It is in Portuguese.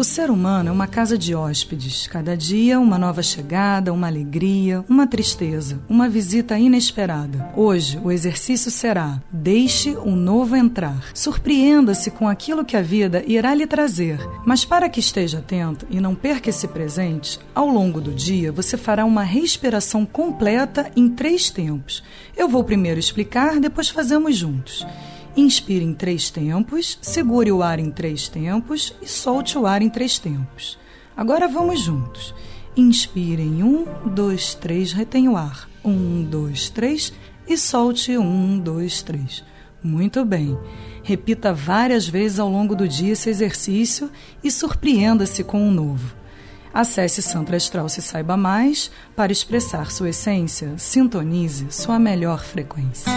O ser humano é uma casa de hóspedes. Cada dia, uma nova chegada, uma alegria, uma tristeza, uma visita inesperada. Hoje, o exercício será: deixe o novo entrar. Surpreenda-se com aquilo que a vida irá lhe trazer. Mas para que esteja atento e não perca esse presente, ao longo do dia você fará uma respiração completa em três tempos. Eu vou primeiro explicar, depois fazemos juntos. Inspire em três tempos, segure o ar em três tempos e solte o ar em três tempos. Agora vamos juntos. Inspire em um, dois, três, retenha o ar. Um, dois, três e solte um, dois, três. Muito bem. Repita várias vezes ao longo do dia esse exercício e surpreenda-se com um novo. Acesse Santo Astral se saiba mais para expressar sua essência. Sintonize sua melhor frequência.